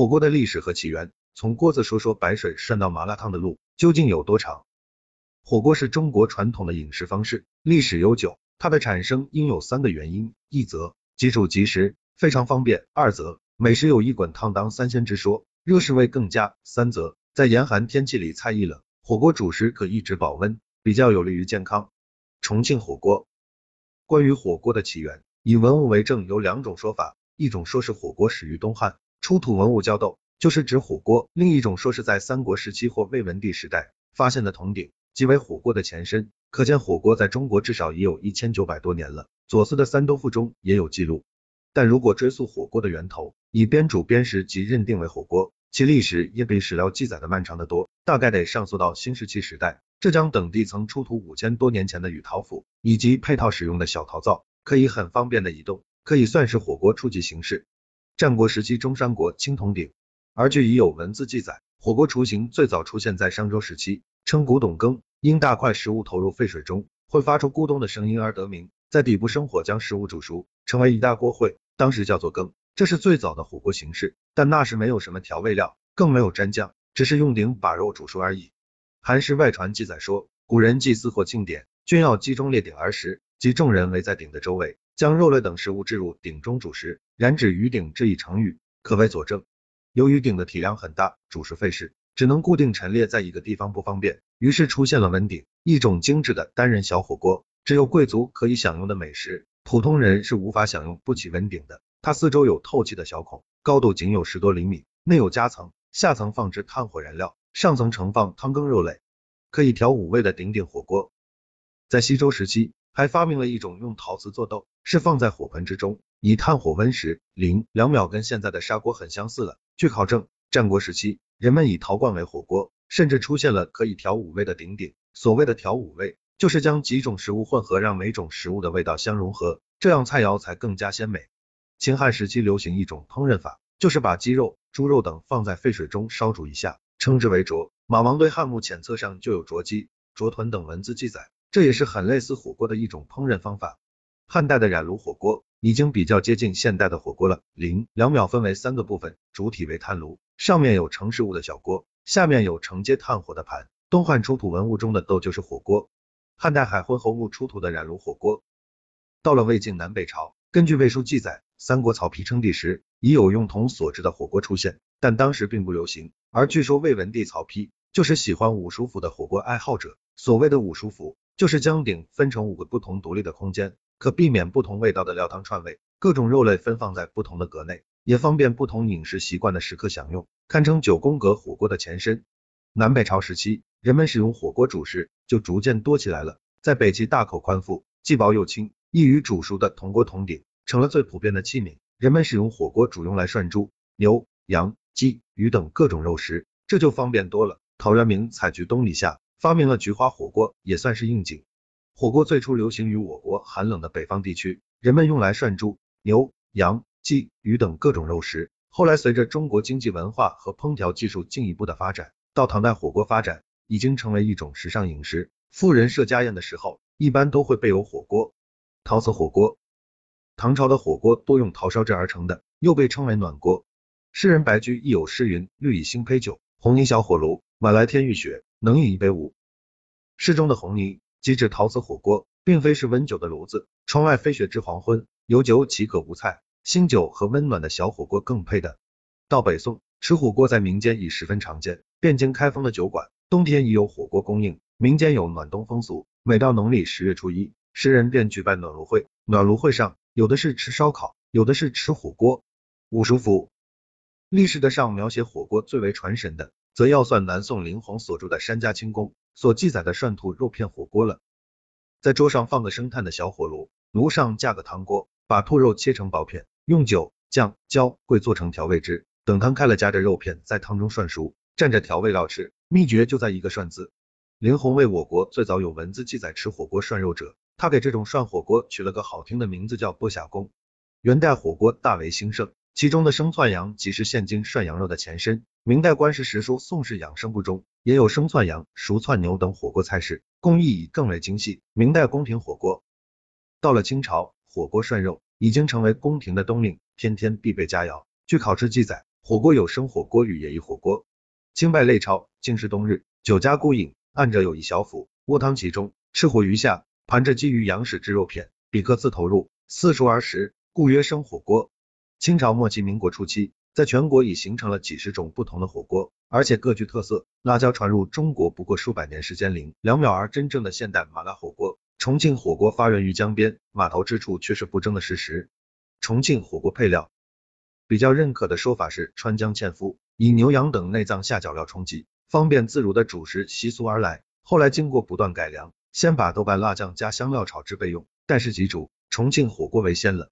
火锅的历史和起源，从锅子说说白水涮到麻辣烫的路究竟有多长？火锅是中国传统的饮食方式，历史悠久。它的产生应有三个原因：一则基础及时，非常方便；二则美食有一滚烫当三鲜之说，热食味更佳；三则在严寒天气里菜一冷，火锅主食可一直保温，比较有利于健康。重庆火锅，关于火锅的起源，以文物为证有两种说法，一种说是火锅始于东汉，出土文物焦豆，就是指火锅；另一种说是在三国时期或魏文帝时代发现的铜鼎，即为火锅的前身。可见火锅在中国至少已有一千九百多年了，左思的三都赋中也有记录。但如果追溯火锅的源头，以边煮边食即认定为火锅，其历史也比史料记载的漫长得多，大概得上溯到新石器时代。浙江等地曾出土五千多年前的雨陶釜，以及配套使用的小陶灶，可以很方便的移动，可以算是火锅初级形式。战国时期中山国青铜鼎，而据已有文字记载，火锅雏形最早出现在商周时期，称古董羹。因大块食物投入沸水中，会发出咕咚的声音而得名，在底部生火将食物煮熟，成为一大锅烩，当时叫做羹。这是最早的火锅形式，但那时没有什么调味料，更没有蘸酱，只是用鼎把肉煮熟而已。韩氏外传记载说，古人祭祀或庆典，均要集中列鼎而食，即众人围在鼎的周围，将肉类等食物置入鼎中煮食。燃指于鼎这一成语，可谓佐证。由于鼎的体量很大，煮食费事。只能固定陈列在一个地方不方便，于是出现了文鼎，一种精致的单人小火锅，只有贵族可以享用的美食，普通人是无法享用不起文鼎的。它四周有透气的小孔，高度仅有十多厘米，内有夹层，下层放置炭火燃料，上层盛放汤羹肉类，可以调五味的鼎鼎火锅。在西周时期，还发明了一种用陶瓷做豆，是放在火盆之中，以炭火温时，零两秒跟现在的砂锅很相似了。据考证，战国时期。人们以陶罐为火锅，甚至出现了可以调五味的鼎鼎。所谓的调五味，就是将几种食物混合，让每种食物的味道相融合，这样菜肴才更加鲜美。秦汉时期流行一种烹饪法，就是把鸡肉、猪肉等放在沸水中烧煮一下，称之为灼。马王堆汉墓浅册上就有灼鸡、灼豚等文字记载，这也是很类似火锅的一种烹饪方法。汉代的染炉火锅已经比较接近现代的火锅了。零两秒分为三个部分，主体为炭炉。上面有盛食物的小锅，下面有承接炭火的盘。东汉出土文物中的豆就是火锅。汉代海昏侯墓出土的染炉火锅。到了魏晋南北朝，根据魏书记载，三国曹丕称帝时，已有用铜所制的火锅出现，但当时并不流行。而据说魏文帝曹丕就是喜欢五叔府的火锅爱好者。所谓的五叔府，就是将鼎分成五个不同独立的空间，可避免不同味道的料汤串味，各种肉类分放在不同的格内。也方便不同饮食习惯的食客享用，堪称九宫格火锅的前身。南北朝时期，人们使用火锅煮食就逐渐多起来了。在北齐，大口宽腹、既薄又轻、易于煮熟的铜锅铜鼎成了最普遍的器皿。人们使用火锅煮用来涮猪、牛、羊、鸡、鱼等各种肉食，这就方便多了。陶渊明采菊东篱下，发明了菊花火锅，也算是应景。火锅最初流行于我国寒冷的北方地区，人们用来涮猪、牛、羊。鸡、鱼等各种肉食，后来随着中国经济文化和烹调技术进一步的发展，到唐代火锅发展，已经成为一种时尚饮食。富人设家宴的时候，一般都会备有火锅。陶瓷火锅，唐朝的火锅多用陶烧制而成的，又被称为暖锅。诗人白居易有诗云：绿蚁新醅酒，红泥小火炉，晚来天欲雪，能饮一杯无？诗中的红泥即指陶瓷火锅，并非是温酒的炉子。窗外飞雪知黄昏，有酒岂可无菜？新酒和温暖的小火锅更配的。到北宋，吃火锅在民间已十分常见，汴京开封的酒馆，冬天已有火锅供应。民间有暖冬风俗，每到农历十月初一，诗人便举办暖炉会。暖炉会上，有的是吃烧烤，有的是吃火锅。五叔府历史的上描写火锅最为传神的，则要算南宋林洪所著的《山家清宫》所记载的涮兔肉片火锅了。在桌上放个生炭的小火炉，炉上架个汤锅。把兔肉切成薄片，用酒、酱、椒、桂做成调味汁，等汤开了，夹着肉片在汤中涮熟，蘸着调味料吃。秘诀就在一个涮字。林洪为我国最早有文字记载吃火锅涮肉者，他给这种涮火锅取了个好听的名字叫剥虾公。元代火锅大为兴盛，其中的生窜羊即是现今涮羊肉的前身。明代官史实书《宋氏养生部》中也有生窜羊、熟窜牛等火锅菜式，工艺已更为精细。明代宫廷火锅，到了清朝。火锅涮肉已经成为宫廷的冬令，天天必备佳肴。据考试记载，火锅有生火锅与野役火锅。清拜类朝，竟是冬日，酒家孤饮，案者有一小釜，卧汤其中，赤火余下，盘着鲫鱼羊屎之肉片，比克自投入，四熟而食，故曰生火锅。清朝末期、民国初期，在全国已形成了几十种不同的火锅，而且各具特色。辣椒传入中国不过数百年时间，零两秒而真正的现代麻辣火锅。重庆火锅发源于江边，码头之处却是不争的事实。重庆火锅配料，比较认可的说法是川江纤夫，以牛羊等内脏下脚料充饥，方便自如的主食习俗而来。后来经过不断改良，先把豆瓣辣酱加香料炒制备用。但是记住，重庆火锅为先了，